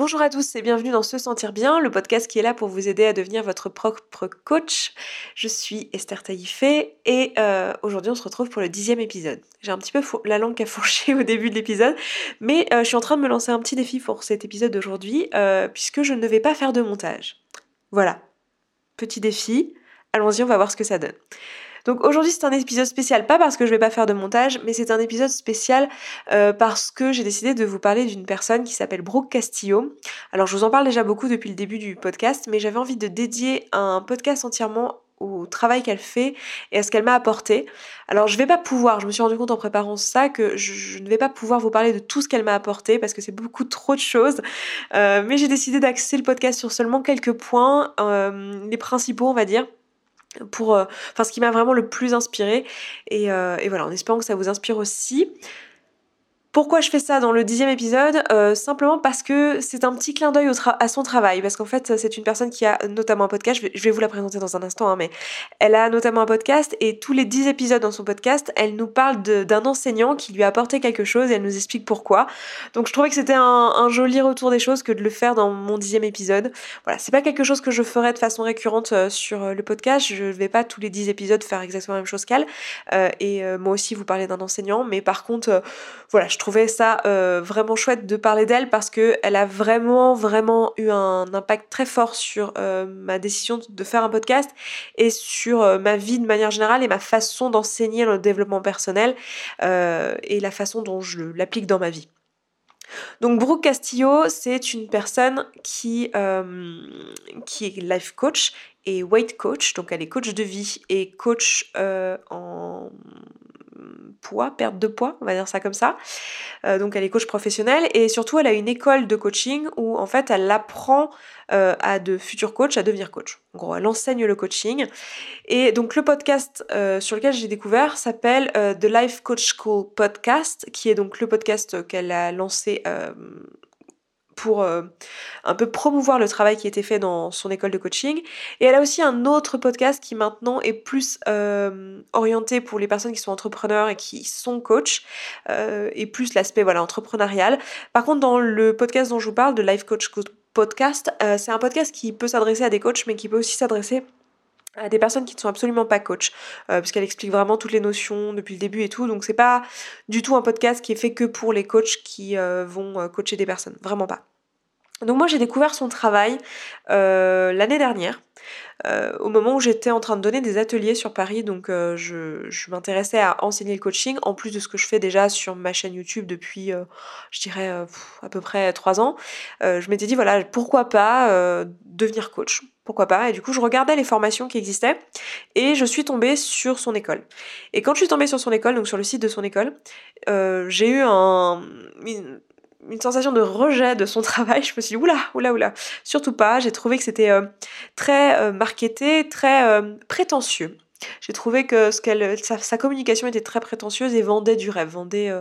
Bonjour à tous et bienvenue dans Se Sentir Bien, le podcast qui est là pour vous aider à devenir votre propre coach. Je suis Esther Taïfé et euh, aujourd'hui on se retrouve pour le dixième épisode. J'ai un petit peu la langue a fourché au début de l'épisode, mais euh, je suis en train de me lancer un petit défi pour cet épisode d'aujourd'hui euh, puisque je ne vais pas faire de montage. Voilà, petit défi, allons-y on va voir ce que ça donne. Donc aujourd'hui c'est un épisode spécial, pas parce que je vais pas faire de montage, mais c'est un épisode spécial euh, parce que j'ai décidé de vous parler d'une personne qui s'appelle Brooke Castillo. Alors je vous en parle déjà beaucoup depuis le début du podcast, mais j'avais envie de dédier un podcast entièrement au travail qu'elle fait et à ce qu'elle m'a apporté. Alors je vais pas pouvoir, je me suis rendu compte en préparant ça que je, ne vais pas pouvoir vous parler de tout ce qu'elle m'a apporté parce que c'est beaucoup trop de choses. Euh, mais j'ai décidé d'axer le podcast sur seulement quelques points, euh, les principaux on va dire pour euh, enfin ce qui m'a vraiment le plus inspiré et, euh, et, voilà en espérant que ça vous inspire aussi pourquoi je fais ça dans le dixième épisode? Euh, Simplement parce que c'est un petit clin d'œil à son travail, parce qu'en fait c'est une personne qui a notamment un podcast, je vais, vous la présenter dans un instant, hein, mais elle a notamment un podcast et tous les dix épisodes dans son podcast, elle nous parle d'un enseignant qui lui a apporté quelque chose et elle nous explique pourquoi. Donc je trouvais que c'était un, joli retour des choses que de le faire dans mon dixième épisode. Voilà, c'est pas quelque chose que je ferais de façon récurrente euh, sur euh, le podcast, je vais pas tous les dix épisodes faire exactement la même chose qu'elle, et moi aussi vous parler d'un enseignant, mais par contre, voilà, je trouvais ça euh, vraiment chouette de parler d'elle parce qu'elle a vraiment, vraiment eu un impact très fort sur euh, ma décision de faire un podcast et sur euh, ma vie de manière générale et ma façon d'enseigner le développement personnel et la façon dont je l'applique dans ma vie. Donc Brooke Castillo, c'est une personne qui, qui est life coach et weight coach, donc elle est coach de vie et coach en poids, perte de poids, on va dire ça comme ça. Euh, donc elle est coach professionnelle et surtout elle a une école de coaching où en fait elle apprend euh, à de futurs coachs à devenir coach. En gros, elle enseigne le coaching. Et donc le podcast euh, sur lequel j'ai découvert s'appelle The Life Coach School Podcast, qui est donc le podcast qu'elle a lancé pour euh, un peu promouvoir le travail qui était fait dans son école de coaching. Et elle a aussi un autre podcast qui maintenant est plus euh, orienté pour les personnes qui sont entrepreneurs et qui sont coachs, euh, et plus l'aspect voilà, entrepreneurial. Par contre, dans le podcast dont je vous parle, de Life Coach Podcast, c'est un podcast qui peut s'adresser à des coachs, mais qui peut aussi s'adresser à des personnes qui ne sont absolument pas coach, euh, puisqu'elle explique vraiment toutes les notions depuis le début et tout. Donc c'est pas du tout un podcast qui est fait que pour les coachs qui vont coacher des personnes, vraiment pas. Donc moi j'ai découvert son travail l'année dernière. au moment où j'étais en train de donner des ateliers sur Paris, donc je, je m'intéressais à enseigner le coaching, en plus de ce que je fais déjà sur ma chaîne YouTube depuis, je dirais, à peu près trois ans. je m'étais dit, voilà, pourquoi pas devenir coach? Pourquoi pas? Et du coup, je regardais les formations qui existaient et je suis tombée sur son école. Et quand je suis tombée sur son école, donc sur le site de son école, euh, j'ai eu un, une, sensation de rejet de son travail. Je me suis dit, oula, oula, oula, surtout pas. J'ai trouvé que c'était euh, très euh, marketé, très prétentieux. J'ai trouvé que ce qu'elle, sa, communication était très prétentieuse et vendait du rêve, vendait,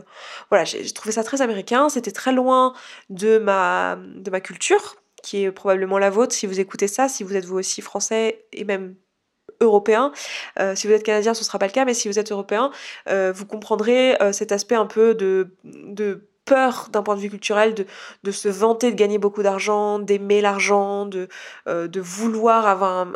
voilà, j'ai trouvé ça très américain. C'était très loin de ma, de ma culture qui est probablement la vôtre si vous écoutez ça, si vous êtes vous aussi français et même européen. Euh, si vous êtes canadien, ce ne sera pas le cas, mais si vous êtes européen, euh, vous comprendrez euh, cet aspect un peu de peur d'un point de vue culturel de, de se vanter de gagner beaucoup d'argent, d'aimer l'argent, de, euh, de vouloir avoir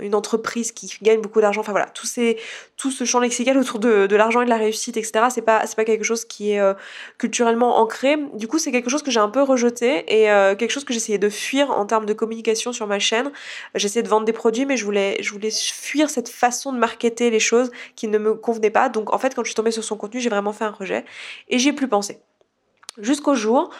une entreprise qui gagne beaucoup d'argent. Enfin voilà, tout, ces, tout ce champ lexical autour de, de l'argent et de la réussite, etc., c'est pas, pas quelque chose qui est euh, culturellement ancré. Du coup, c'est quelque chose que j'ai un peu rejeté et euh, quelque chose que j'essayais de fuir en termes de communication sur ma chaîne. J'essayais de vendre des produits, mais je voulais, je voulais fuir cette façon de marketer les choses qui ne me convenait pas. Donc en fait, quand je suis tombée sur son contenu, j'ai vraiment fait un rejet et j'ai plus Jusqu'au jour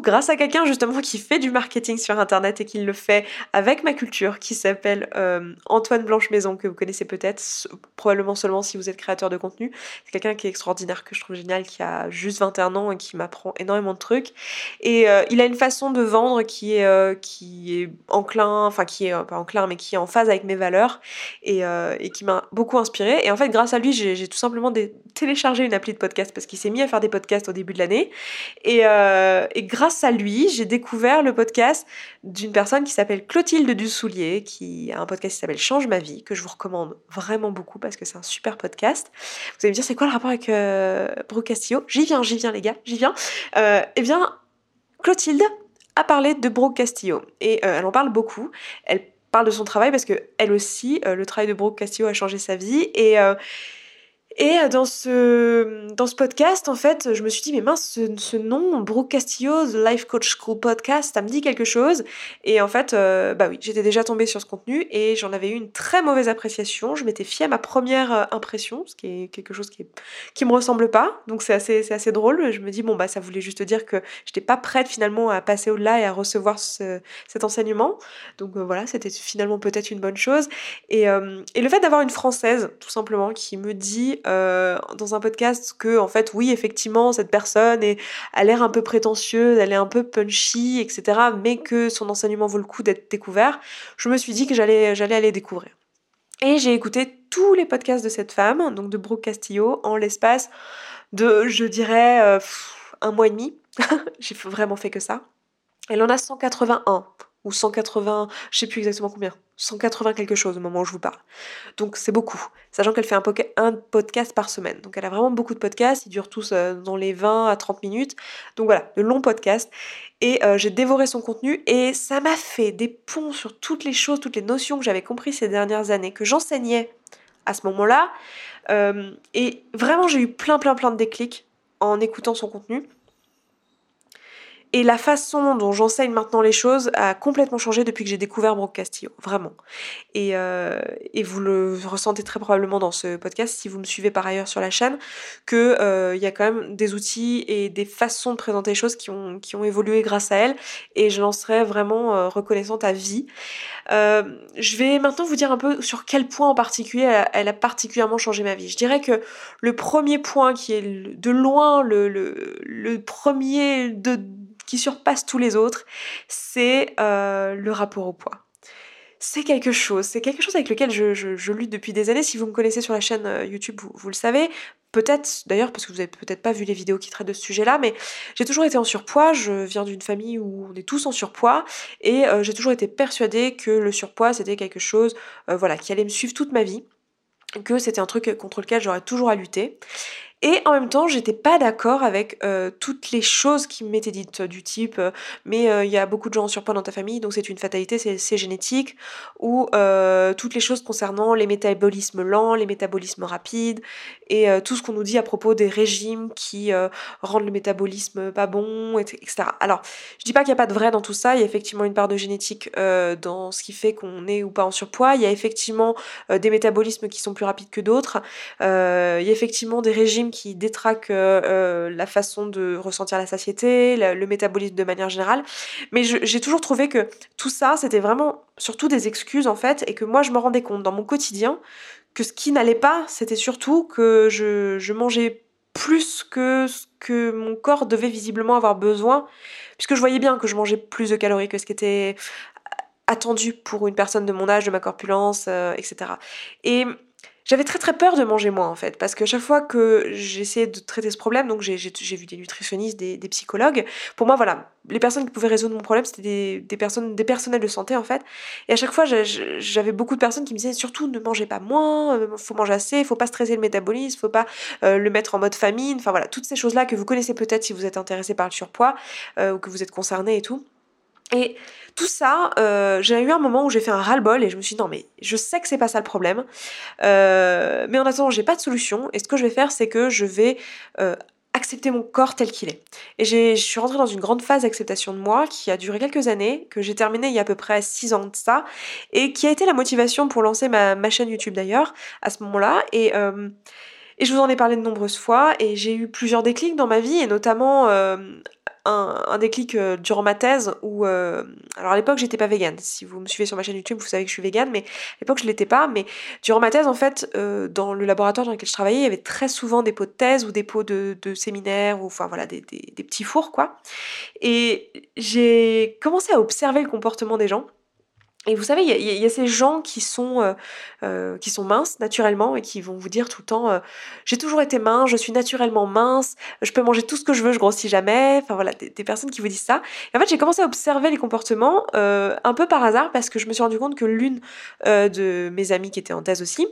grâce à quelqu'un justement qui fait du marketing sur internet et qui le fait avec ma culture, qui s'appelle euh, Antoine Blanche Maison, que vous connaissez peut-être, probablement seulement si vous êtes créateur de contenu. C'est quelqu'un qui est extraordinaire, que je trouve génial, qui a juste 21 ans et qui m'apprend énormément de trucs. Et euh, il a une façon de vendre qui est, euh, qui est enclin, enfin qui est pas enclin, mais qui est en phase avec mes valeurs et, et qui m'a beaucoup inspiré. Et en fait, grâce à lui, j'ai tout simplement téléchargé une appli de podcast parce qu'il s'est mis à faire des podcasts au début de l'année. Et, et grâce à lui, j'ai découvert le podcast d'une personne qui s'appelle Clotilde Dussoulier, qui a un podcast qui s'appelle Change ma vie, que je vous recommande vraiment beaucoup parce que c'est un super podcast. Vous allez me dire, c'est quoi le rapport avec euh, Brooke Castillo? J'y viens, j'y viens les gars, j'y viens. Euh, eh bien, Clotilde à parler de Brooke Castillo. Et elle en parle beaucoup. Elle parle de son travail parce que elle aussi, le travail de Brooke Castillo a changé sa vie. Et et euh, dans ce, dans ce podcast, en fait, je me suis dit, mais mince, ce, nom, Brooke Castillo, The Life Coach School Podcast, ça me dit quelque chose. Et en fait, euh, bah oui, j'étais déjà tombée sur ce contenu et j'en avais eu une très mauvaise appréciation. Je m'étais fiée à ma première euh, impression, ce qui est quelque chose qui, est, qui me ressemble pas. Donc c'est assez, c'est assez drôle. Je me dis, bon, bah ça voulait juste dire que j'étais pas prête finalement à passer au-delà et à recevoir cet enseignement. Donc voilà, c'était finalement peut-être une bonne chose. Et, et le fait d'avoir une Française, tout simplement, qui me dit euh, dans un podcast que, en fait, oui, effectivement, cette personne est, a l'air un peu prétentieuse, elle est un peu punchy, etc., mais que son enseignement vaut le coup d'être découvert, je me suis dit que j'allais, j'allais aller découvrir. Et j'ai écouté tous les podcasts de cette femme, donc de Brooke Castillo, en l'espace de, je dirais, euh, un mois et demi. j'ai vraiment fait que ça. Elle en a 181 ou 180, je sais plus exactement combien, 180 quelque chose au moment où je vous parle. Donc c'est beaucoup, sachant qu'elle fait un, un, podcast par semaine. Donc elle a vraiment beaucoup de podcasts, ils durent tous euh, dans les 20 à 30 minutes. Donc voilà, de longs podcasts. Et euh, j'ai dévoré son contenu et ça m'a fait des ponts sur toutes les choses, toutes les notions que j'avais compris ces dernières années, que j'enseignais à ce moment-là. Euh, et vraiment j'ai eu plein plein plein de déclics en écoutant son contenu. Et la façon dont j'enseigne maintenant les choses a complètement changé depuis que j'ai découvert Brooke Castillo, vraiment. Et, euh, vous le ressentez très probablement dans ce podcast, si vous me suivez par ailleurs sur la chaîne, qu'il euh, y a quand même des outils et des façons de présenter les choses qui ont, qui ont évolué grâce à elle. Et je l'en serais vraiment euh, reconnaissante à vie. Euh, je vais maintenant vous dire un peu sur quel point en particulier elle a, particulièrement changé ma vie. Je dirais que le premier point qui est de loin le, le premier de qui surpasse tous les autres, c'est euh, le rapport au poids. C'est quelque chose, c'est quelque chose avec lequel je, lutte depuis des années. Si vous me connaissez sur la chaîne euh, YouTube, vous, le savez. Peut-être, d'ailleurs, parce que vous n'avez peut-être pas vu les vidéos qui traitent de ce sujet-là, mais j'ai toujours été en surpoids. Je viens d'une famille où on est tous en surpoids et euh, j'ai toujours été persuadée que le surpoids c'était quelque chose, voilà, qui allait me suivre toute ma vie, que c'était un truc contre lequel j'aurais toujours à lutter. Et en même temps, j'étais pas d'accord avec euh, toutes les choses qui m'étaient dites, euh, du type euh, mais il y a beaucoup de gens en surpoids dans ta famille, donc c'est une fatalité, c'est génétique, ou toutes les choses concernant les métabolismes lents, les métabolismes rapides, et tout ce qu'on nous dit à propos des régimes qui rendent le métabolisme pas bon, etc. Alors, je dis pas qu'il n'y a pas de vrai dans tout ça, il y a effectivement une part de génétique dans ce qui fait qu'on est ou pas en surpoids, il y a effectivement des métabolismes qui sont plus rapides que d'autres, il y a effectivement des régimes qui détraque euh, euh, la façon de ressentir la satiété, le, métabolisme de manière générale. Mais j'ai toujours trouvé que tout ça, c'était vraiment surtout des excuses en fait, et que moi je me rendais compte dans mon quotidien que ce qui n'allait pas, c'était surtout que je, mangeais plus que ce que mon corps devait visiblement avoir besoin, puisque je voyais bien que je mangeais plus de calories que ce qui était attendu pour une personne de mon âge, de ma corpulence, euh, etc. Et j'avais très très peur de manger moins en fait, parce que chaque fois que j'essayais de traiter ce problème, donc j'ai vu des nutritionnistes, des, psychologues, pour moi voilà, les personnes qui pouvaient résoudre mon problème c'était des, des, personnes, des personnels de santé en fait, et à chaque fois j'avais beaucoup de personnes qui me disaient surtout ne mangez pas moins, euh, faut manger assez, faut pas stresser le métabolisme, faut pas euh, le mettre en mode famine, enfin voilà, toutes ces choses là que vous connaissez peut-être si vous êtes intéressé par le surpoids, euh, ou que vous êtes concerné et tout. Et tout ça, euh, j'ai eu un moment où j'ai fait un ras-le-bol et je me suis dit non mais je sais que c'est pas ça le problème, euh, mais en attendant j'ai pas de solution et ce que je vais faire c'est que je vais euh, accepter mon corps tel qu'il est. Et je suis rentrée dans une grande phase d'acceptation de moi qui a duré quelques années, que j'ai terminée il y a à peu près 6 ans de ça, et qui a été la motivation pour lancer ma, chaîne YouTube d'ailleurs à ce moment-là. Et, et je vous en ai parlé de nombreuses fois et j'ai eu plusieurs déclics dans ma vie et notamment un, déclic euh, durant ma thèse où euh, alors à l'époque j'étais pas végane. Si vous me suivez sur ma chaîne YouTube vous savez que je suis végane mais à l'époque je l'étais pas. Mais durant ma thèse en fait euh, dans le laboratoire dans lequel je travaillais il y avait très souvent des pots de thèse ou des pots de, de séminaire ou enfin voilà des, des, des petits fours quoi. Et j'ai commencé à observer le comportement des gens et vous savez, il y, a ces gens qui sont, euh, euh, qui sont minces naturellement et qui vont vous dire tout le temps euh, J'ai toujours été mince, je suis naturellement mince, je peux manger tout ce que je veux, je grossis jamais. Enfin voilà, des, personnes qui vous disent ça. Et en fait, j'ai commencé à observer les comportements un peu par hasard parce que je me suis rendu compte que l'une de mes amies qui était en thèse aussi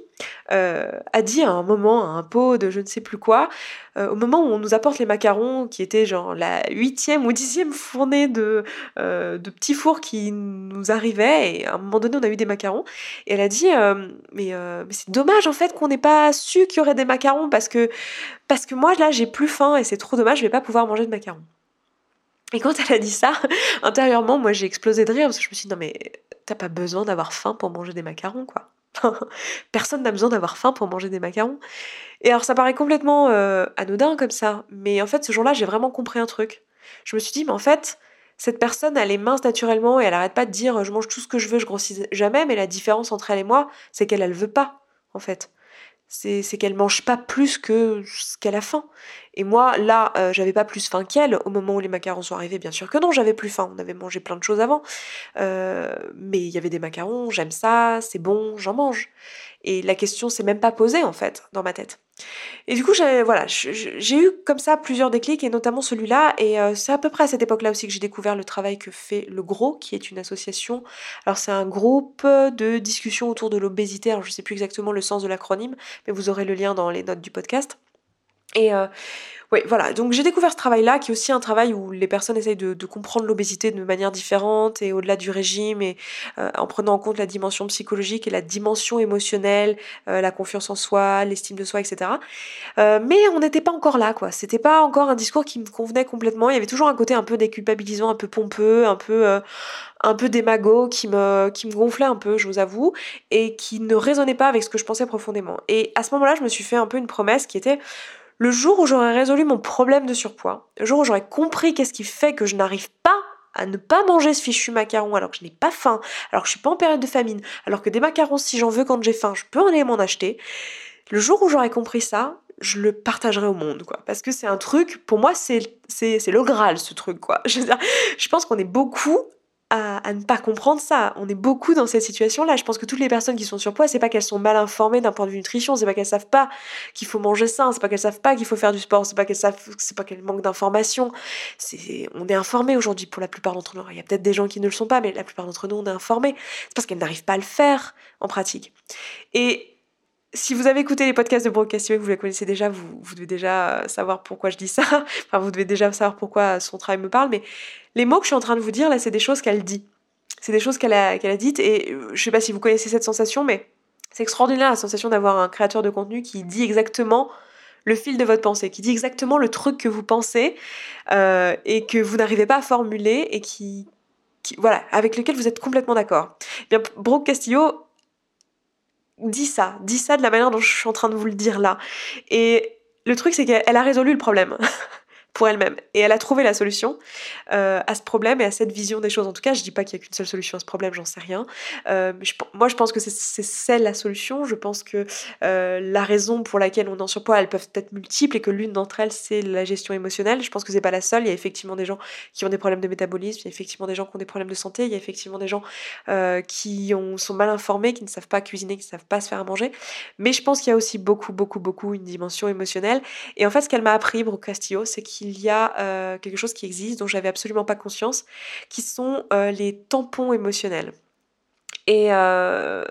a dit à un moment à un pot de je ne sais plus quoi au moment où on nous apporte les macarons, qui étaient genre la huitième ou dixième fournée de, de petits fours qui nous arrivaient, et à un moment donné on a eu des macarons, et elle a dit mais, mais c'est dommage en fait qu'on n'ait pas su qu'il y aurait des macarons parce que, parce que moi là j'ai plus faim et c'est trop dommage, je vais pas pouvoir manger de macarons. Et quand elle a dit ça, intérieurement, moi j'ai explosé de rire parce que je me suis dit non mais t'as pas besoin d'avoir faim pour manger des macarons quoi. Personne n'a besoin d'avoir faim pour manger des macarons. Et alors ça paraît complètement euh, anodin comme ça, mais en fait ce jour-là j'ai vraiment compris un truc. Je me suis dit mais en fait cette personne elle est mince naturellement et elle arrête pas de dire je mange tout ce que je veux, je grossis jamais, mais la différence entre elle et moi c'est qu'elle elle veut pas en fait c'est qu'elle mange pas plus que ce qu'elle a faim. Et moi, là, euh, j'avais pas plus faim qu'elle au moment où les macarons sont arrivés. Bien sûr que non, j'avais plus faim. On avait mangé plein de choses avant. Euh, mais il y avait des macarons, j'aime ça, c'est bon, j'en mange. Et la question s'est même pas posée, en fait, dans ma tête. Et du coup, j'ai eu comme ça plusieurs déclics, et notamment celui-là. Et euh, c'est à peu près à cette époque-là aussi que j'ai découvert le travail que fait Le Gros, qui est une association. Alors, c'est un groupe de discussion autour de l'obésité. Alors, je sais plus exactement le sens de l'acronyme, mais vous aurez le lien dans les notes du podcast. Et euh, oui, voilà. Donc j'ai découvert ce travail-là, qui est aussi un travail où les personnes essayent de, comprendre l'obésité de manière différente et au-delà du régime, et euh, en prenant en compte la dimension psychologique et la dimension émotionnelle, euh, la confiance en soi, l'estime de soi, etc. mais on n'était pas encore là, quoi. C'était pas encore un discours qui me convenait complètement. Il y avait toujours un côté un peu déculpabilisant, un peu pompeux, un peu un peu démago qui me, qui me gonflait un peu, je vous avoue, et qui ne résonnait pas avec ce que je pensais profondément. Et à ce moment-là, je me suis fait un peu une promesse qui était le jour où j'aurai résolu mon problème de surpoids, le jour où j'aurai compris qu'est-ce qui fait que je n'arrive pas à ne pas manger ce fichu macaron alors que je n'ai pas faim, alors que je suis pas en période de famine, alors que des macarons si j'en veux quand j'ai faim, je peux aller m'en acheter. Le jour où j'aurai compris ça, je le partagerai au monde, quoi. Parce que c'est un truc, pour moi, c'est, le Graal, ce truc, quoi. Je pense qu'on est beaucoup à, ne pas comprendre ça. On est beaucoup dans cette situation-là. Je pense que toutes les personnes qui sont surpoids, c'est pas qu'elles sont mal informées d'un point de vue nutrition, c'est pas qu'elles savent pas qu'il faut manger sain, c'est pas qu'elles savent pas qu'il faut faire du sport, c'est pas qu'elles savent, c'est pas qu'elles manquent d'informations. On est informés aujourd'hui pour la plupart d'entre nous. Il y a peut-être des gens qui ne le sont pas, mais la plupart d'entre nous, on est informés. C'est parce qu'elles n'arrivent pas à le faire en pratique. Et si vous avez écouté les podcasts de Brooke Castillo et que vous les connaissez déjà, vous, devez déjà savoir pourquoi je dis ça. enfin, vous devez déjà savoir pourquoi son travail me parle. Mais les mots que je suis en train de vous dire, là, c'est des choses qu'elle dit. C'est des choses qu'elle a, dites. Et euh, je sais pas si vous connaissez cette sensation, mais c'est extraordinaire la sensation d'avoir un créateur de contenu qui dit exactement le fil de votre pensée, qui dit exactement le truc que vous pensez euh, et que vous n'arrivez pas à formuler et qui, voilà, avec lequel vous êtes complètement d'accord. Eh bien, Brooke Castillo dit ça, dit ça de la manière dont je suis en train de vous le dire là. Et le truc, c'est qu'elle a résolu le problème. pour elle-même. Et elle a trouvé la solution euh, à ce problème et à cette vision des choses. En tout cas, je dis pas qu'il y a qu'une seule solution à ce problème, j'en sais rien. Euh, moi, je pense que c'est celle la solution. Je pense que euh, la raison pour laquelle on en surpoids, elles peuvent être multiples et que l'une d'entre elles, c'est la gestion émotionnelle. Je pense que c'est pas la seule. Il y a effectivement des gens qui ont des problèmes de métabolisme, il y a effectivement des gens qui ont des problèmes de santé, il y a effectivement des gens qui ont, sont mal informés, qui ne savent pas cuisiner, qui ne savent pas se faire à manger. Mais je pense qu'il y a aussi beaucoup, beaucoup, beaucoup une dimension émotionnelle. Et en fait, ce qu'elle m'a appris, Brooke Castillo, c'est qu'il il y a euh, quelque chose qui existe dont j'avais absolument pas conscience, qui sont euh, les tampons émotionnels. Et euh,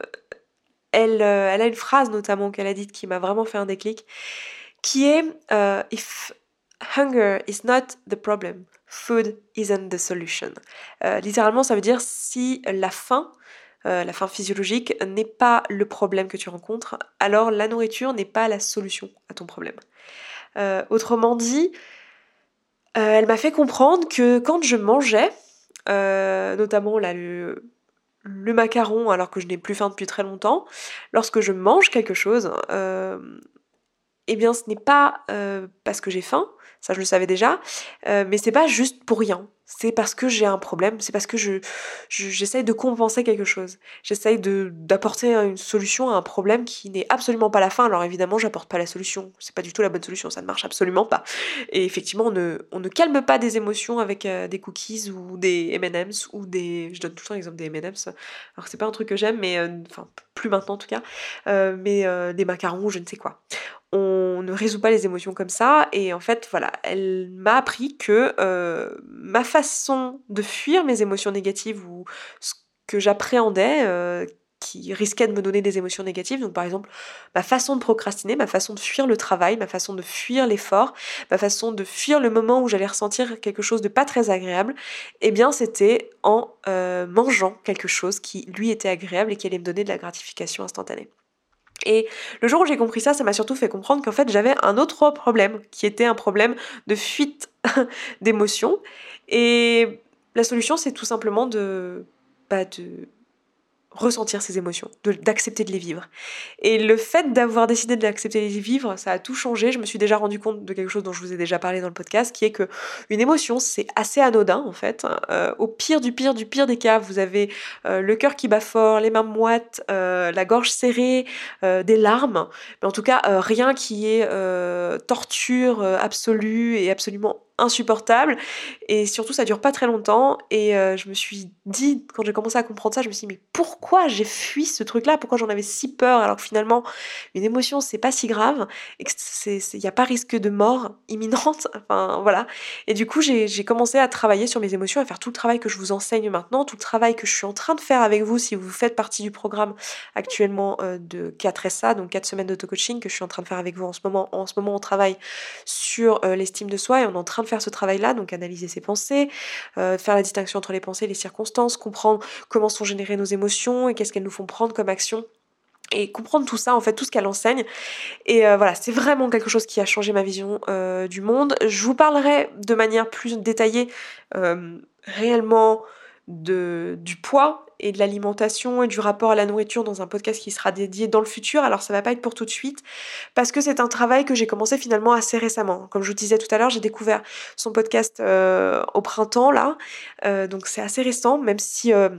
elle, elle a une phrase notamment qu'elle a dite qui m'a vraiment fait un déclic, qui est If hunger is not the problem, food isn't the solution. littéralement, ça veut dire si la faim la faim physiologique n'est pas le problème que tu rencontres, alors la nourriture n'est pas la solution à ton problème. autrement dit, euh, elle m'a fait comprendre que quand je mangeais, euh, notamment le, macaron alors que je n'ai plus faim depuis très longtemps, lorsque je mange quelque chose, euh, eh bien ce n'est pas parce que j'ai faim, ça je le savais déjà, mais c'est pas juste pour rien c'est parce que j'ai un problème, c'est parce que je, j'essaye de compenser quelque chose. J'essaye d'apporter une solution à un problème qui n'est absolument pas la fin. Alors évidemment, j'apporte pas la solution. C'est pas du tout la bonne solution, ça ne marche absolument pas. Et effectivement, on ne, on ne calme pas des émotions avec euh, des cookies ou des M&M's ou des... Je donne tout le temps l'exemple des M&M's. Alors c'est pas un truc que j'aime, mais... Euh, enfin, plus maintenant en tout cas. Euh, mais des macarons, je ne sais quoi on ne résout pas les émotions comme ça. Et en fait, voilà, elle m'a appris que euh, ma façon de fuir mes émotions négatives ou ce que j'appréhendais, euh, qui risquaient de me donner des émotions négatives. Donc par exemple, ma façon de procrastiner, ma façon de fuir le travail, ma façon de fuir l'effort, ma façon de fuir le moment où j'allais ressentir quelque chose de pas très agréable, eh bien c'était en euh, mangeant quelque chose qui lui était agréable et qui allait me donner de la gratification instantanée. Et le jour où j'ai compris ça, ça m'a surtout fait comprendre qu'en fait j'avais un autre problème, qui était un problème de fuite d'émotions. Et la solution, c'est tout simplement de, bah, de ressentir ces émotions, d'accepter de, les vivre. Et le fait d'avoir décidé de l'accepter de les vivre, ça a tout changé. Je me suis déjà rendu compte de quelque chose dont je vous ai déjà parlé dans le podcast, qui est que une émotion, c'est assez anodin en fait. Euh, au pire du pire du pire des cas, vous avez euh, le cœur qui bat fort, les mains moites, euh, la gorge serrée, des larmes, mais en tout cas rien qui est torture absolue et absolument insupportable. Et surtout ça dure pas très longtemps. Et euh, je me suis dit quand j'ai commencé à comprendre ça je me suis dit mais pourquoi j'ai fui ce truc là pourquoi j'en avais si peur? Alors que finalement une émotion c'est pas si grave. Et il n'y a pas risque de mort imminente. Enfin voilà. Et du coup j'ai commencé à travailler sur mes émotions à faire tout le travail que je vous enseigne maintenant tout le travail que je suis en train de faire avec vous si vous faites partie du programme actuellement euh, de 4SA donc 4 semaines d'auto-coaching que je suis en train de faire avec vous en ce moment en ce moment on travaille sur euh, l'estime de soi et on est en train de faire ce travail-là, donc analyser ses pensées, euh, faire la distinction entre les pensées et les circonstances, comprendre comment sont générées nos émotions et qu'est-ce qu'elles nous font prendre comme action et comprendre tout ça, en fait, tout ce qu'elle enseigne. Et euh, voilà, c'est vraiment quelque chose qui a changé ma vision euh, du monde. Je vous parlerai de manière plus détaillée réellement de, du poids et de l'alimentation et du rapport à la nourriture dans un podcast qui sera dédié dans le futur. Alors ça va pas être pour tout de suite parce que c'est un travail que j'ai commencé finalement assez récemment. Comme je vous disais tout à l'heure, j'ai découvert son podcast euh, au printemps là, euh, donc c'est assez récent, même si euh,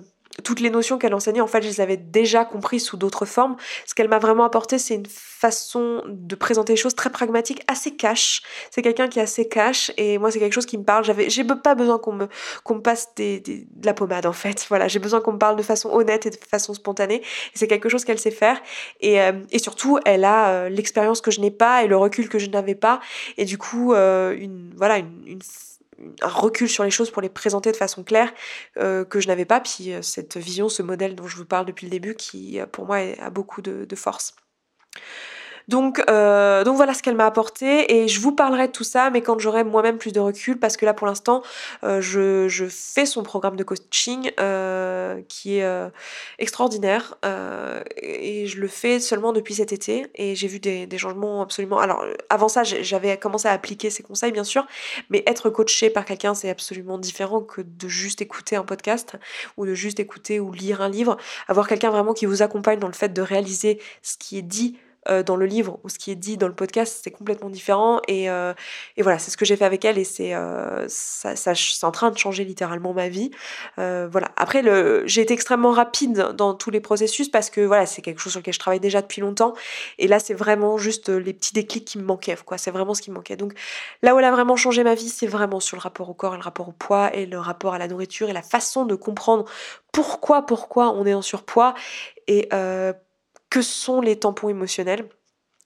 toutes les notions qu'elle enseignait, en fait, je les avais déjà comprises sous d'autres formes. Ce qu'elle m'a vraiment apporté, c'est une façon de présenter les choses très pragmatique, assez cash. C'est quelqu'un qui est assez cash et moi, c'est quelque chose qui me parle. J'avais, j'ai pas besoin qu'on me, qu'on me passe des, de la pommade, en fait. Voilà, j'ai besoin qu'on me parle de façon honnête et de façon spontanée. Et c'est quelque chose qu'elle sait faire. Et, euh, surtout, elle a euh, l'expérience que je n'ai pas et le recul que je n'avais pas. Et du coup, euh, une, voilà, une un recul sur les choses pour les présenter de façon claire euh, que je n'avais pas. Puis euh, cette vision, ce modèle dont je vous parle depuis le début, qui euh, pour moi a beaucoup de, de force. Donc, euh, donc voilà ce qu'elle m'a apporté et je vous parlerai de tout ça, mais quand j'aurai moi-même plus de recul, parce que là pour l'instant, euh, je, je, fais son programme de coaching euh, qui est euh, extraordinaire euh, et je le fais seulement depuis cet été et j'ai vu des, des, changements absolument. Alors avant ça, j'avais commencé à appliquer ses conseils bien sûr, mais être coaché par quelqu'un c'est absolument différent que de juste écouter un podcast ou de juste écouter ou lire un livre. Avoir quelqu'un vraiment qui vous accompagne dans le fait de réaliser ce qui est dit euh, dans le livre ou ce qui est dit dans le podcast, c'est complètement différent. Et, euh, et voilà, c'est ce que j'ai fait avec elle et c'est euh, ça, en train de changer littéralement ma vie. Voilà. Après, le, j'ai été extrêmement rapide dans tous les processus parce que voilà, c'est quelque chose sur lequel je travaille déjà depuis longtemps. Et là, c'est vraiment juste les petits déclics qui me manquaient. Quoi. C'est vraiment ce qui me manquait. Donc là où elle a vraiment changé ma vie, c'est vraiment sur le rapport au corps et le rapport au poids et le rapport à la nourriture et la façon de comprendre pourquoi, pourquoi on est en surpoids et que sont les tampons émotionnels.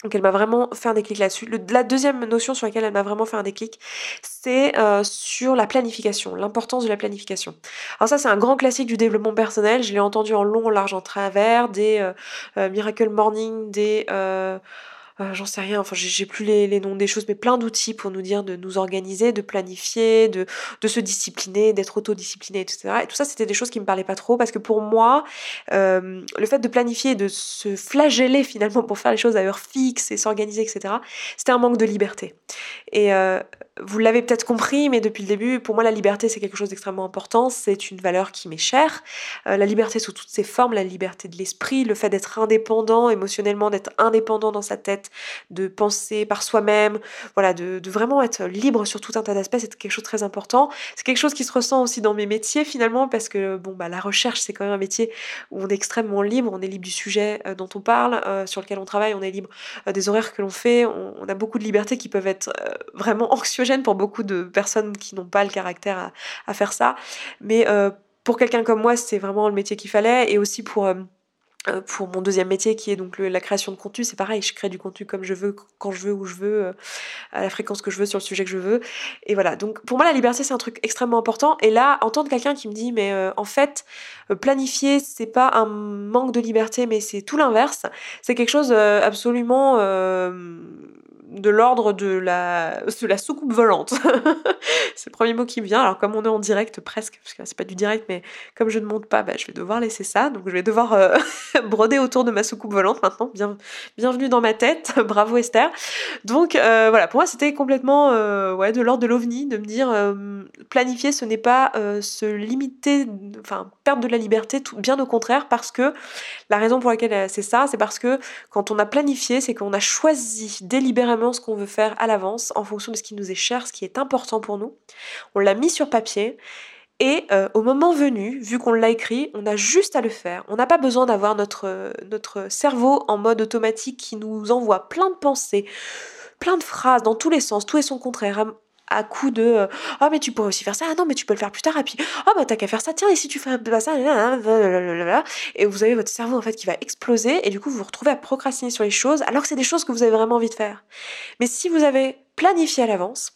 Donc elle m'a vraiment fait un déclic là-dessus. la deuxième notion sur laquelle elle m'a vraiment fait un déclic, c'est euh, sur la planification, l'importance de la planification. Alors ça c'est un grand classique du développement personnel, je l'ai entendu en long, en large, en travers, des euh, euh, Miracle Morning, des... j'en sais rien, enfin j'ai plus les, les, noms des choses, mais plein d'outils pour nous dire de nous organiser, de planifier, de, de se discipliner, d'être autodiscipliné, etc. Et tout ça, c'était des choses qui me parlaient pas trop parce que pour moi, euh, le fait de planifier, de se flageller finalement pour faire les choses à heure fixe et s'organiser, etc., c'était un manque de liberté. Euh, vous l'avez peut-être compris, mais depuis le début, pour moi, la liberté, c'est quelque chose d'extrêmement important. C'est une valeur qui m'est chère. Euh, la liberté sous toutes ses formes, la liberté de l'esprit, le fait d'être indépendant émotionnellement, d'être indépendant dans sa tête, de penser par soi-même, voilà, de, vraiment être libre sur tout un tas d'aspects, c'est quelque chose de très important. C'est quelque chose qui se ressent aussi dans mes métiers finalement, parce que bon, bah, la recherche, c'est quand même un métier où on est extrêmement libre, on est libre du sujet euh, dont on parle, euh, sur lequel on travaille, on est libre des horaires que l'on fait, on, on, a beaucoup de libertés qui peuvent être euh, vraiment anxiogènes pour beaucoup de personnes qui n'ont pas le caractère à, faire ça. Mais euh, pour quelqu'un comme moi, c'est vraiment le métier qu'il fallait. Et aussi pour... Euh, euh, pour mon deuxième métier qui est donc la création de contenu, c'est pareil, je crée du contenu comme je veux, quand je veux, où je veux, à la fréquence que je veux, sur le sujet que je veux. Et voilà, donc pour moi la liberté c'est un truc extrêmement important. Et là, entendre quelqu'un qui me dit mais en fait planifier c'est pas un manque de liberté mais c'est tout l'inverse, c'est quelque chose absolument de l'ordre de la, soucoupe volante. c'est le premier mot qui me vient. Alors comme on est en direct presque, parce que c'est pas du direct, mais comme je ne monte pas, bah, je vais devoir laisser ça. Donc je vais devoir euh, broder autour de ma soucoupe volante maintenant. Bien, bienvenue dans ma tête. Bravo Esther. Donc euh, voilà, pour moi c'était complètement euh, de l'ordre de l'ovni, de me dire planifier ce n'est pas se limiter, enfin perdre de la liberté, tout, bien au contraire, parce que la raison pour laquelle c'est ça, c'est parce que quand on a planifié, c'est qu'on a choisi délibérément ce qu'on veut faire à l'avance en fonction de ce qui nous est cher, ce qui est important pour nous. On l'a mis sur papier et euh, au moment venu, vu qu'on l'a écrit, on a juste à le faire. On n'a pas besoin d'avoir notre, notre cerveau en mode automatique qui nous envoie plein de pensées, plein de phrases dans tous les sens, tout et son contraire à coup de ah mais tu pourrais aussi faire ça. Ah non mais tu peux le faire plus tard. Et puis ah bah t'as qu'à faire ça. Tiens et si tu fais pas ça et vous avez votre cerveau en fait qui va exploser. Et du coup vous vous retrouvez à procrastiner sur les choses alors que c'est des choses que vous avez vraiment envie de faire. Mais si vous avez planifié à l'avance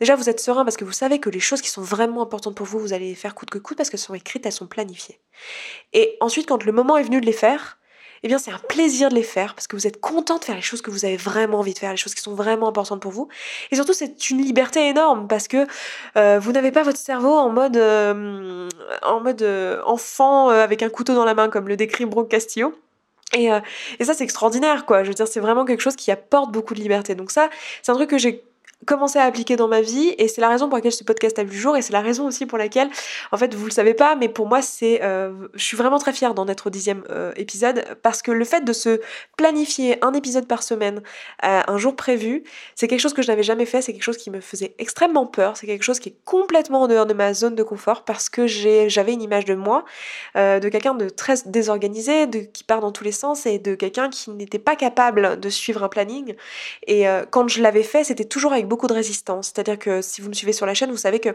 déjà vous êtes serein parce que vous savez que les choses qui sont vraiment importantes pour vous vous allez les faire coûte que coûte parce qu'elles sont écrites elles sont planifiées. Et ensuite quand le moment est venu de les faire eh bien c'est un plaisir de les faire parce que vous êtes content de faire les choses que vous avez vraiment envie de faire, les choses qui sont vraiment importantes pour vous. Et surtout c'est une liberté énorme parce que euh, vous n'avez pas votre cerveau en mode euh, en mode euh, enfant avec un couteau dans la main comme le décrit Brooke Castillo. Et, et ça c'est extraordinaire quoi. Je veux dire c'est vraiment quelque chose qui apporte beaucoup de liberté. Donc ça c'est un truc que j'ai commencé à appliquer dans ma vie et c'est la raison pour laquelle ce podcast a vu le jour et c'est la raison aussi pour laquelle en fait vous le savez pas mais pour moi c'est euh, je suis vraiment très fière d'en être au dixième euh, épisode parce que le fait de se planifier un épisode par semaine un jour prévu c'est quelque chose que je n'avais jamais fait c'est quelque chose qui me faisait extrêmement peur c'est quelque chose qui est complètement en dehors de ma zone de confort parce que j'avais une image de moi euh, de quelqu'un de très désorganisé de qui part dans tous les sens et de quelqu'un qui n'était pas capable de suivre un planning et quand je l'avais fait c'était toujours avec beaucoup de résistance. C'est-à-dire que si vous me suivez sur la chaîne, vous savez que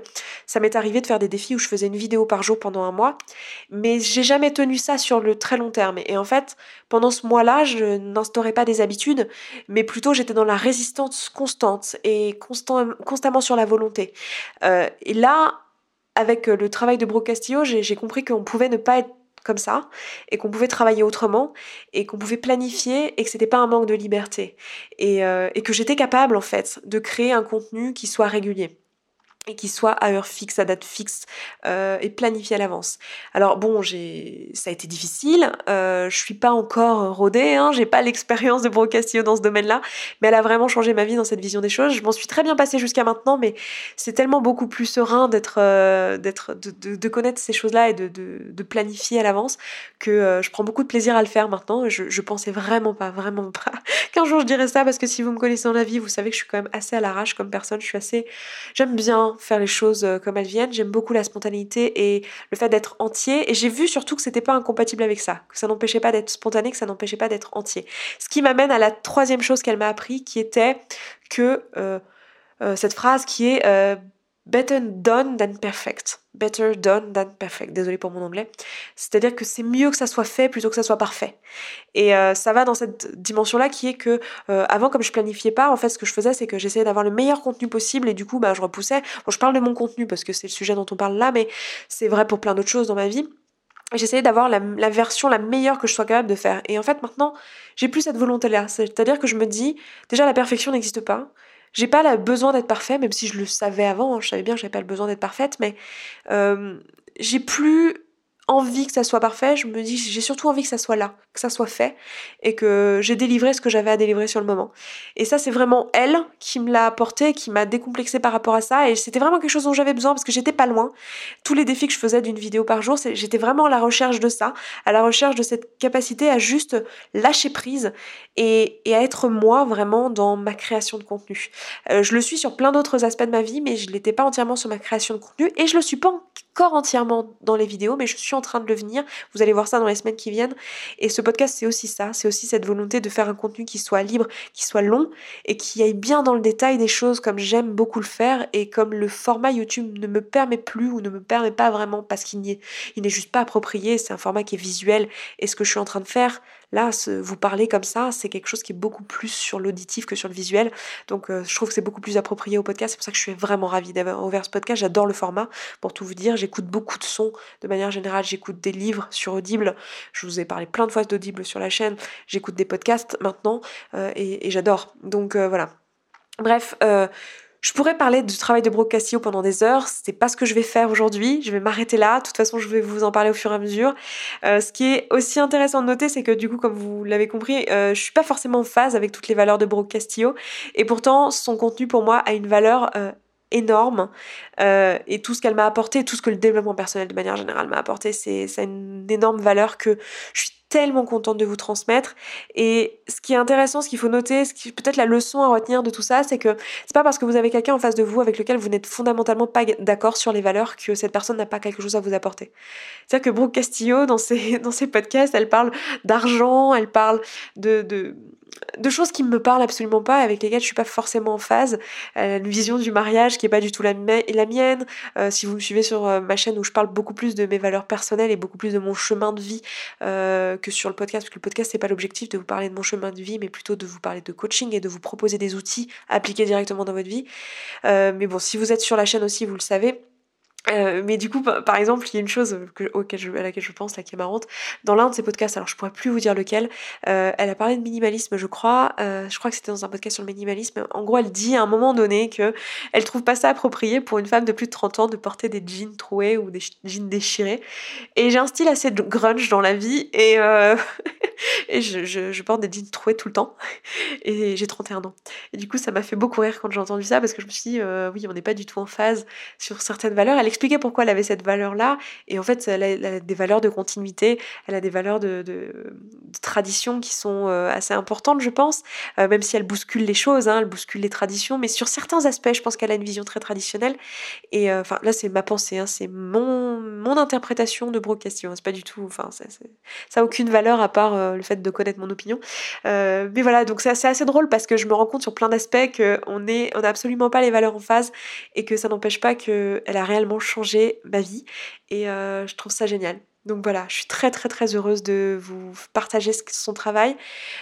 ça m'est arrivé de faire des défis où je faisais une vidéo par jour pendant un mois, mais j'ai jamais tenu ça sur le très long terme. Et en fait, pendant ce mois-là, je n'instaurais pas des habitudes, mais plutôt j'étais dans la résistance constante et constamment sur la volonté. Euh, et là, avec le travail de Bro Castillo, j'ai compris qu'on pouvait ne pas être comme ça et qu'on pouvait travailler autrement et qu'on pouvait planifier et que c'était pas un manque de liberté. Et, euh, et que j'étais capable en fait de créer un contenu qui soit régulier et qui soit à heure fixe, à date fixe euh, et planifié à l'avance. Alors bon, j'ai, ça a été difficile. Euh, je suis pas encore rodée, hein, j'ai pas l'expérience de Bro dans ce domaine-là, mais elle a vraiment changé ma vie dans cette vision des choses. Je m'en suis très bien passée jusqu'à maintenant, mais c'est tellement beaucoup plus serein d'être, euh, d'être, de, de, connaître ces choses-là et de, de, de planifier à l'avance que euh, je prends beaucoup de plaisir à le faire maintenant. Je, je pensais vraiment pas, vraiment pas qu'un jour je dirais ça parce que si vous me connaissez dans la vie, vous savez que je suis quand même assez à l'arrache comme personne. Je suis assez, j'aime bien faire les choses euh, comme elles viennent. J'aime beaucoup la spontanéité et le fait d'être entier. Et j'ai vu surtout que c'était pas incompatible avec ça, que ça n'empêchait pas d'être spontané, que ça n'empêchait pas d'être entier. Ce qui m'amène à la troisième chose qu'elle m'a appris, qui était que euh, euh, cette phrase qui est better done than perfect. Better done than perfect. Désolée pour mon anglais. C'est-à-dire que c'est mieux que ça soit fait plutôt que ça soit parfait. Et euh, ça va dans cette dimension-là qui est que euh, avant, comme je planifiais pas, en fait, ce que je faisais, c'est que j'essayais d'avoir le meilleur contenu possible et du coup, bah, je repoussais. Bon, je parle de mon contenu parce que c'est le sujet dont on parle là, mais c'est vrai pour plein d'autres choses dans ma vie. J'essayais d'avoir la, la, version la meilleure que je sois capable de faire. Et en fait, maintenant, j'ai plus cette volonté-là. C'est-à-dire que je me dis, déjà, la perfection n'existe pas. J'ai pas le besoin d'être parfait, même si je le savais avant, hein, je savais bien que j'avais pas le besoin d'être parfaite, mais euh, j'ai plus envie que ça soit parfait, je me dis j'ai surtout envie que ça soit là, que ça soit fait et que j'ai délivré ce que j'avais à délivrer sur le moment. Et ça c'est vraiment elle qui me l'a apporté, qui m'a décomplexé par rapport à ça et c'était vraiment quelque chose dont j'avais besoin parce que j'étais pas loin. Tous les défis que je faisais d'une vidéo par jour, j'étais vraiment à la recherche de ça, à la recherche de cette capacité à juste lâcher prise et, et à être moi vraiment dans ma création de contenu. Euh, je le suis sur plein d'autres aspects de ma vie mais je l'étais pas entièrement sur ma création de contenu et je le suis pas encore entièrement dans les vidéos mais je suis en train de le venir. Vous allez voir ça dans les semaines qui viennent. Et podcast, c'est aussi ça, c'est aussi cette volonté de faire un contenu qui soit libre, qui soit long et qui aille bien dans le détail des choses comme j'aime beaucoup le faire et comme le format YouTube ne me permet plus ou ne me permet pas vraiment parce qu'il n'est juste pas approprié, c'est un format qui est visuel et ce que je suis en train de faire Là, vous parler comme ça, c'est quelque chose qui est beaucoup plus sur l'auditif que sur le visuel. Donc, euh, je trouve que c'est beaucoup plus approprié au podcast. C'est pour ça que je suis vraiment ravie d'avoir ouvert ce podcast. J'adore le format. Pour tout vous dire, j'écoute beaucoup de sons de manière générale. J'écoute des livres sur Audible. Je vous ai parlé plein de fois d'Audible sur la chaîne. J'écoute des podcasts maintenant euh, et, j'adore. Donc, euh, voilà. Bref, je pourrais parler du travail de Brooke Castillo pendant des heures, c'est pas ce que je vais faire aujourd'hui, je vais m'arrêter là, de toute façon je vais vous en parler au fur et à mesure. Euh, ce qui est aussi intéressant de noter, c'est que du coup, comme vous l'avez compris, euh, je suis pas forcément en phase avec toutes les valeurs de Brooke Castillo, et pourtant son contenu pour moi a une valeur euh, énorme. Et tout ce qu'elle m'a apporté, tout ce que le développement personnel de manière générale m'a apporté, c'est une énorme valeur que je suis tellement contente de vous transmettre. Et ce qui est intéressant, ce qu'il faut noter, ce qui peut-être la leçon à retenir de tout ça, c'est que c'est pas parce que vous avez quelqu'un en face de vous avec lequel vous n'êtes fondamentalement pas d'accord sur les valeurs que cette personne n'a pas quelque chose à vous apporter. C'est-à-dire que Brooke Castillo, dans ses, podcasts, elle parle d'argent, elle parle de de choses qui me parlent absolument pas, avec lesquelles je suis pas forcément en phase. A une vision du mariage qui est pas du tout la, mienne. Euh, si vous me suivez sur euh, ma chaîne où je parle beaucoup plus de mes valeurs personnelles et beaucoup plus de mon chemin de vie euh, que sur le podcast, parce que le podcast c'est pas l'objectif de vous parler de mon chemin de vie, mais plutôt de vous parler de coaching et de vous proposer des outils à appliquer directement dans votre vie. mais bon, si vous êtes sur la chaîne aussi, vous le savez. Euh, mais du coup, par exemple, il y a une chose à laquelle je pense, là, qui est marrante. Dans l'un de ses podcasts, alors je pourrais plus vous dire lequel, euh, elle a parlé de minimalisme, je crois. Euh, je crois que c'était dans un podcast sur le minimalisme. En gros, elle dit à un moment donné que elle trouve pas ça approprié pour une femme de plus de 30 ans de porter des jeans troués ou des jeans déchirés. Et j'ai un style assez grunge dans la vie et, je, porte des jeans troués tout le temps. Et j'ai 31 ans. Et du coup, ça m'a fait beaucoup rire quand j'ai entendu ça parce que je me suis dit, oui, on n'est pas du tout en phase sur certaines valeurs. Expliquer pourquoi elle avait cette valeur-là. Et en fait, elle a, des valeurs de continuité, elle a des valeurs de, de, tradition qui sont euh, assez importantes, je pense, euh, même si elle bouscule les choses, hein, elle bouscule les traditions. Mais sur certains aspects, je pense qu'elle a une vision très traditionnelle. Et euh, enfin, là, c'est ma pensée, hein, c'est mon, mon interprétation de Brooke Castillo. C'est pas du tout, enfin, ça n'a aucune valeur à part le fait de connaître mon opinion. mais voilà, donc c'est assez, drôle parce que je me rends compte sur plein d'aspects qu'on n'a on absolument pas les valeurs en phase et que ça n'empêche pas qu'elle a réellement changer ma vie et euh, je trouve ça génial. Donc voilà, je suis très très très heureuse de vous partager son travail.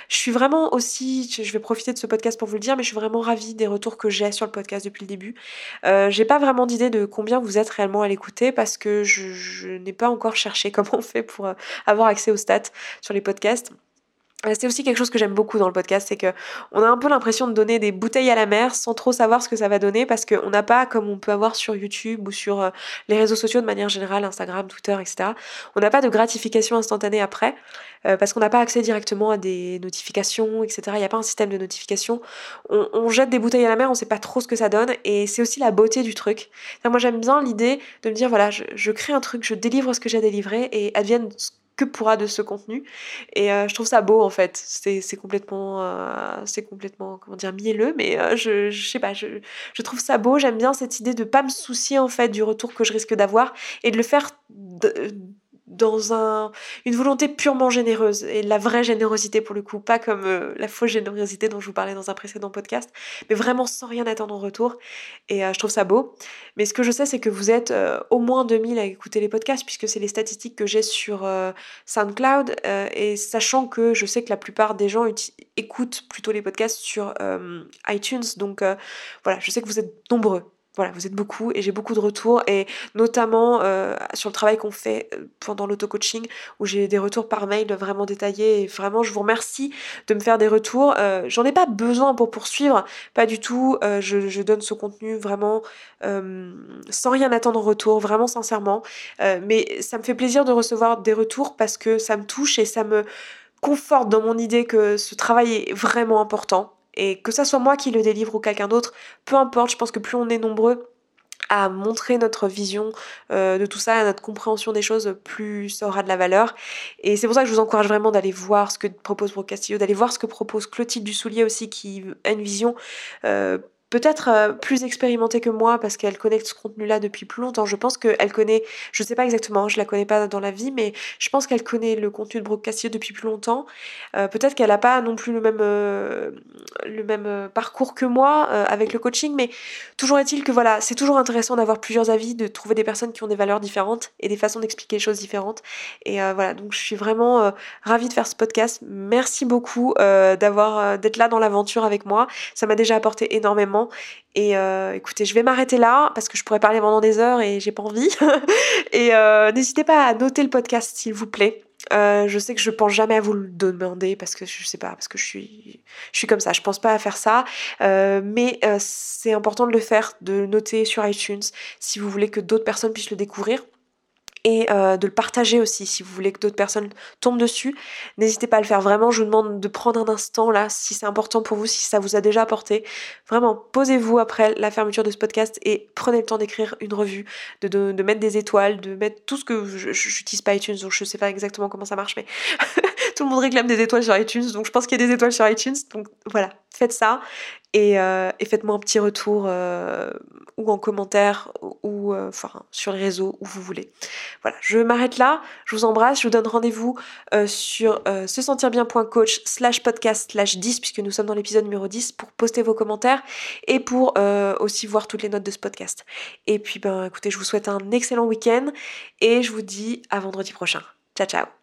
Je suis vraiment aussi, je vais profiter de ce podcast pour vous le dire, mais je suis vraiment ravie des retours que j'ai sur le podcast depuis le début. Euh, j'ai pas vraiment d'idée de combien vous êtes réellement à l'écouter parce que je, je n'ai pas encore cherché comment on fait pour euh, avoir accès aux stats sur les podcasts. Euh, c'est aussi quelque chose que j'aime beaucoup dans le podcast, c'est que on a un peu l'impression de donner des bouteilles à la mer sans trop savoir ce que ça va donner parce qu'on n'a pas, comme on peut avoir sur YouTube ou sur euh, les réseaux sociaux de manière générale, Instagram, Twitter, etc. On n'a pas de gratification instantanée après euh, parce qu'on n'a pas accès directement à des notifications, etc. Il n'y a pas un système de notification. On, jette des bouteilles à la mer, on ne sait pas trop ce que ça donne et c'est aussi la beauté du truc. moi j'aime bien l'idée de me dire voilà, je, crée un truc, je délivre ce que j'ai à délivrer et advienne pourra de ce contenu. Et euh, je trouve ça beau en fait. C'est, complètement, euh, c'est complètement, comment dire, mielleux, mais euh, je, je sais pas, je, je trouve ça beau. J'aime bien cette idée de pas me soucier en fait du retour que je risque d'avoir et de le faire dans un, une volonté purement généreuse et la vraie générosité pour le coup, pas comme euh, la fausse générosité dont je vous parlais dans un précédent podcast, mais vraiment sans rien attendre en retour. Et euh, je trouve ça beau. Mais ce que je sais, c'est que vous êtes euh, au moins 2000 à écouter les podcasts, puisque c'est les statistiques que j'ai sur SoundCloud. et sachant que je sais que la plupart des gens écoutent plutôt les podcasts sur iTunes, donc voilà, je sais que vous êtes nombreux voilà, vous êtes beaucoup et j'ai beaucoup de retours et notamment euh, sur le travail qu'on fait euh, pendant l'auto-coaching où j'ai des retours par mail vraiment détaillés et vraiment je vous remercie de me faire des retours. Euh, J'en ai pas besoin pour poursuivre, pas du tout. Euh, je, je, donne ce contenu vraiment sans rien attendre en retour, vraiment sincèrement. mais ça me fait plaisir de recevoir des retours parce que ça me touche et ça me conforte dans mon idée que ce travail est vraiment important et que ça soit moi qui le délivre ou quelqu'un d'autre, peu importe, je pense que plus on est nombreux à montrer notre vision euh, de tout ça, notre compréhension des choses, plus ça aura de la valeur. Et c'est pour ça que je vous encourage vraiment d'aller voir ce que propose Brooke Castillo, d'aller voir ce que propose Clotilde Dussoulier aussi, qui a une vision euh, peut-être euh, plus expérimentée que moi parce qu'elle connaît ce contenu-là depuis plus longtemps. Je pense qu'elle connaît, je sais pas exactement, je la connais pas dans la vie, mais je pense qu'elle connaît le contenu de Brooke Castillo depuis plus longtemps. Euh, peut-être qu'elle a pas non plus le même, euh, le même parcours que moi avec le coaching, mais toujours est-il que voilà, c'est toujours intéressant d'avoir plusieurs avis, de trouver des personnes qui ont des valeurs différentes et des façons d'expliquer les choses différentes. Et voilà, donc je suis vraiment ravie de faire ce podcast. Merci beaucoup d'avoir d'être là dans l'aventure avec moi. Ça m'a déjà apporté énormément. Et euh, écoutez, je vais m'arrêter là parce que je pourrais parler pendant des heures et j'ai pas envie. et euh, n'hésitez pas à noter le podcast s'il vous plaît. Euh, je sais que je pense jamais à vous le demander parce que je sais pas, parce que je suis, je suis comme ça, je pense pas à faire ça. mais c'est important de le faire, de noter sur iTunes si vous voulez que d'autres personnes puissent le découvrir et euh, de le partager aussi si vous voulez que d'autres personnes tombent dessus. N'hésitez pas à le faire vraiment. Je vous demande de prendre un instant là si c'est important pour vous, si ça vous a déjà apporté. Vraiment, posez-vous après la fermeture de ce podcast et prenez le temps d'écrire une revue, de, mettre des étoiles, de mettre tout ce que j'utilise pas iTunes, donc je sais pas exactement comment ça marche, mais tout le monde réclame des étoiles sur iTunes, donc je pense qu'il y a des étoiles sur iTunes. Donc voilà, faites ça et, euh, et faites-moi un petit retour euh, ou en commentaire ou euh, sur les réseaux où vous voulez. Voilà, je m'arrête là. Je vous embrasse. Je vous donne rendez-vous sur se sentir bien.coach slash podcast slash 10 puisque nous sommes dans l'épisode numéro 10 pour poster vos commentaires et pour aussi voir toutes les notes de ce podcast. Et puis ben écoutez, je vous souhaite un excellent week-end et je vous dis à vendredi prochain. Ciao ciao